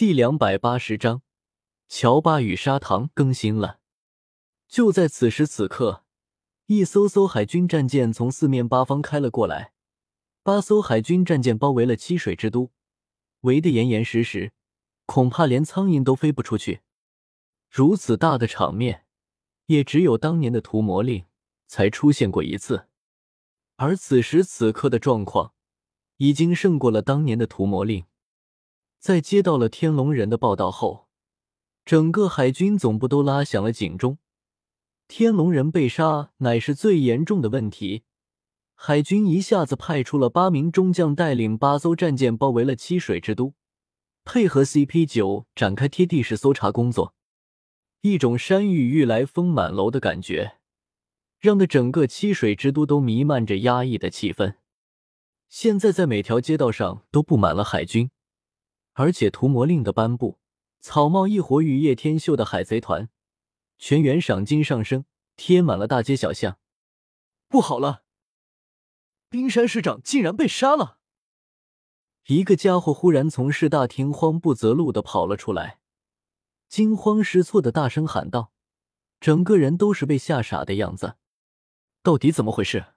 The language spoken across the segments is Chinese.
第两百八十章，乔巴与砂糖更新了。就在此时此刻，一艘艘海军战舰从四面八方开了过来，八艘海军战舰包围了七水之都，围得严严实实，恐怕连苍蝇都飞不出去。如此大的场面，也只有当年的屠魔令才出现过一次。而此时此刻的状况，已经胜过了当年的屠魔令。在接到了天龙人的报道后，整个海军总部都拉响了警钟。天龙人被杀乃是最严重的问题。海军一下子派出了八名中将，带领八艘战舰包围了七水之都，配合 CP 九展开贴地式搜查工作。一种山雨欲来风满楼的感觉，让的整个七水之都都弥漫着压抑的气氛。现在在每条街道上都布满了海军。而且屠魔令的颁布，草帽一伙与叶天秀的海贼团全员赏金上升，贴满了大街小巷。不好了，冰山市长竟然被杀了！一个家伙忽然从市大厅慌不择路的跑了出来，惊慌失措的大声喊道：“整个人都是被吓傻的样子，到底怎么回事？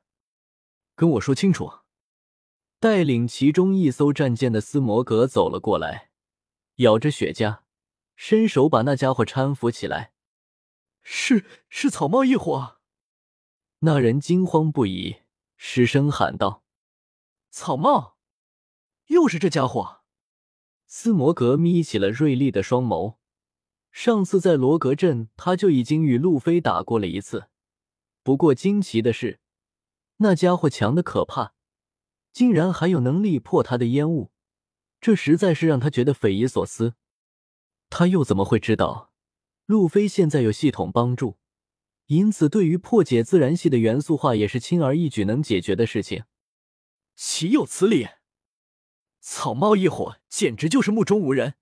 跟我说清楚！”带领其中一艘战舰的斯摩格走了过来，咬着雪茄，伸手把那家伙搀扶起来。是是草帽一伙。那人惊慌不已，失声喊道：“草帽，又是这家伙！”斯摩格眯起了锐利的双眸。上次在罗格镇，他就已经与路飞打过了一次。不过惊奇的是，那家伙强的可怕。竟然还有能力破他的烟雾，这实在是让他觉得匪夷所思。他又怎么会知道路飞现在有系统帮助？因此，对于破解自然系的元素化也是轻而易举能解决的事情。岂有此理！草帽一伙简直就是目中无人，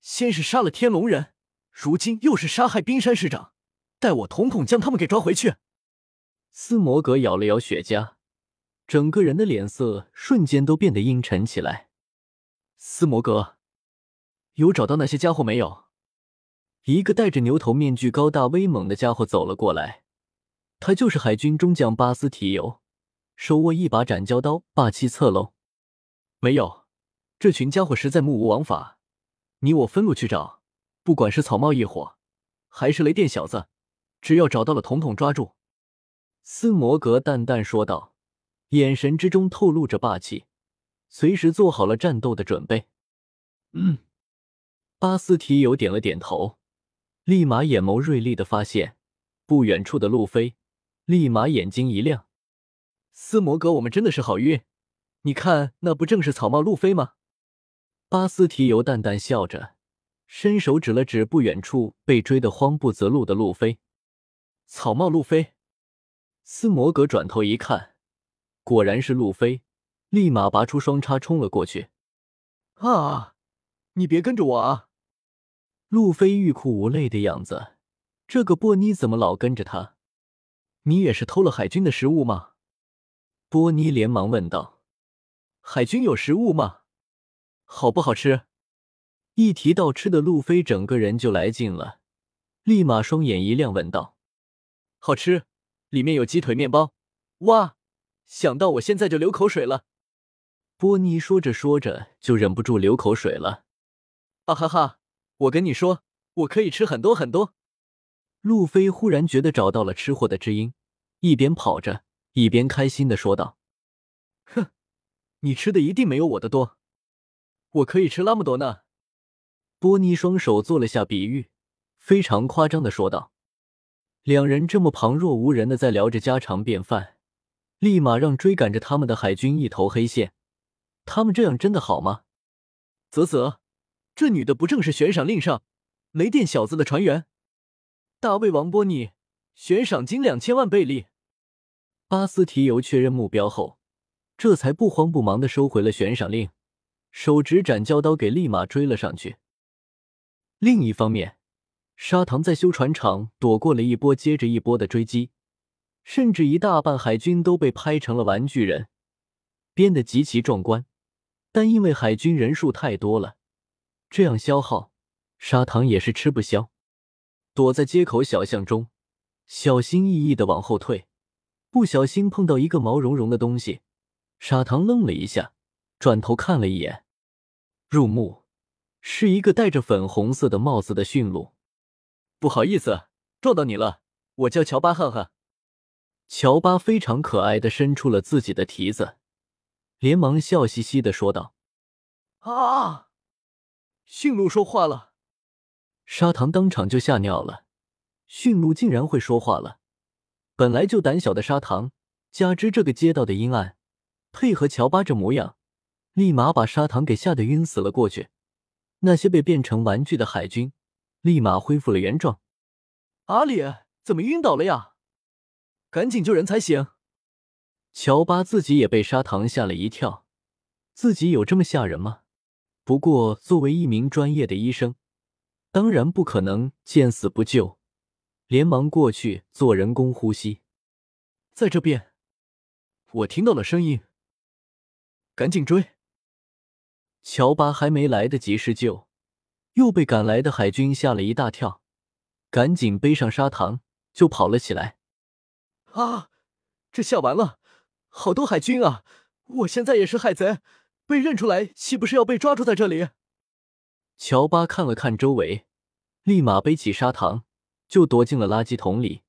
先是杀了天龙人，如今又是杀害冰山市长。待我统统将他们给抓回去。斯摩格咬了咬雪茄。整个人的脸色瞬间都变得阴沉起来。斯摩格，有找到那些家伙没有？一个戴着牛头面具、高大威猛的家伙走了过来。他就是海军中将巴斯提尤，手握一把斩蛟刀，霸气侧漏。没有，这群家伙实在目无王法。你我分路去找，不管是草帽一伙，还是雷电小子，只要找到了，统统抓住。斯摩格淡淡说道。眼神之中透露着霸气，随时做好了战斗的准备。嗯，巴斯提尤点了点头，立马眼眸锐利的发现不远处的路飞，立马眼睛一亮。斯摩格，我们真的是好运，你看那不正是草帽路飞吗？巴斯提尤淡淡笑着，伸手指了指不远处被追得慌不择路的路飞。草帽路飞，斯摩格转头一看。果然是路飞，立马拔出双叉冲了过去。啊！你别跟着我啊！路飞欲哭无泪的样子，这个波尼怎么老跟着他？你也是偷了海军的食物吗？波尼连忙问道。海军有食物吗？好不好吃？一提到吃的，路飞整个人就来劲了，立马双眼一亮，问道：“好吃，里面有鸡腿面包。哇！”想到我现在就流口水了。波尼说着说着就忍不住流口水了。啊哈哈！我跟你说，我可以吃很多很多。路飞忽然觉得找到了吃货的知音，一边跑着一边开心的说道：“哼，你吃的一定没有我的多，我可以吃那么多呢。”波尼双手做了下比喻，非常夸张的说道。两人这么旁若无人的在聊着家常便饭。立马让追赶着他们的海军一头黑线，他们这样真的好吗？啧啧，这女的不正是悬赏令上雷电小子的船员？大卫王波尼，悬赏金两千万贝利。巴斯提尤确认目标后，这才不慌不忙的收回了悬赏令，手执斩蛟刀给立马追了上去。另一方面，砂糖在修船厂躲过了一波接着一波的追击。甚至一大半海军都被拍成了玩具人，编得极其壮观。但因为海军人数太多了，这样消耗，砂糖也是吃不消。躲在街口小巷中，小心翼翼的往后退，不小心碰到一个毛茸茸的东西，砂糖愣了一下，转头看了一眼，入目是一个戴着粉红色的帽子的驯鹿。不好意思，撞到你了，我叫乔巴汉汉。乔巴非常可爱的伸出了自己的蹄子，连忙笑嘻嘻的说道：“啊！”驯鹿说话了，砂糖当场就吓尿了。驯鹿竟然会说话了！本来就胆小的砂糖，加之这个街道的阴暗，配合乔巴这模样，立马把砂糖给吓得晕死了过去。那些被变成玩具的海军，立马恢复了原状。阿里怎么晕倒了呀？赶紧救人才行！乔巴自己也被砂糖吓了一跳，自己有这么吓人吗？不过作为一名专业的医生，当然不可能见死不救，连忙过去做人工呼吸。在这边，我听到了声音，赶紧追！乔巴还没来得及施救，又被赶来的海军吓了一大跳，赶紧背上砂糖就跑了起来。啊！这下完了，好多海军啊！我现在也是海贼，被认出来岂不是要被抓住在这里？乔巴看了看周围，立马背起砂糖就躲进了垃圾桶里。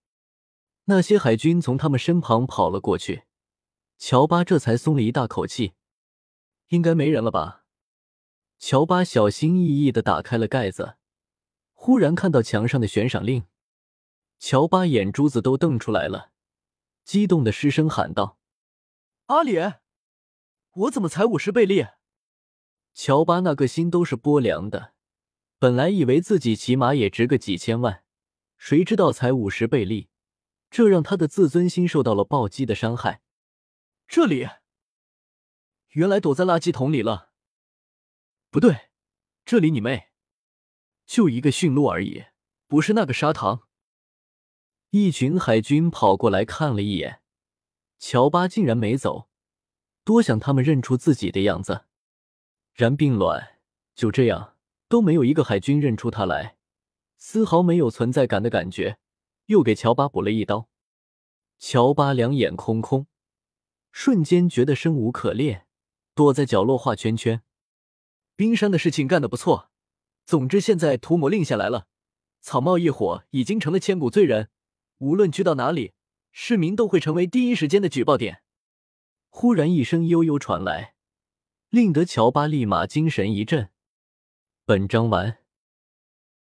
那些海军从他们身旁跑了过去，乔巴这才松了一大口气，应该没人了吧？乔巴小心翼翼的打开了盖子，忽然看到墙上的悬赏令，乔巴眼珠子都瞪出来了。激动的失声喊道：“阿里，我怎么才五十倍利？”乔巴那个心都是波凉的，本来以为自己起码也值个几千万，谁知道才五十倍利，这让他的自尊心受到了暴击的伤害。这里，原来躲在垃圾桶里了。不对，这里你妹，就一个驯鹿而已，不是那个砂糖。一群海军跑过来看了一眼，乔巴竟然没走，多想他们认出自己的样子。然并卵，就这样都没有一个海军认出他来，丝毫没有存在感的感觉，又给乔巴补了一刀。乔巴两眼空空，瞬间觉得生无可恋，躲在角落画圈圈。冰山的事情干得不错，总之现在屠魔令下来了，草帽一伙已经成了千古罪人。无论去到哪里，市民都会成为第一时间的举报点。忽然一声悠悠传来，令得乔巴立马精神一振。本章完。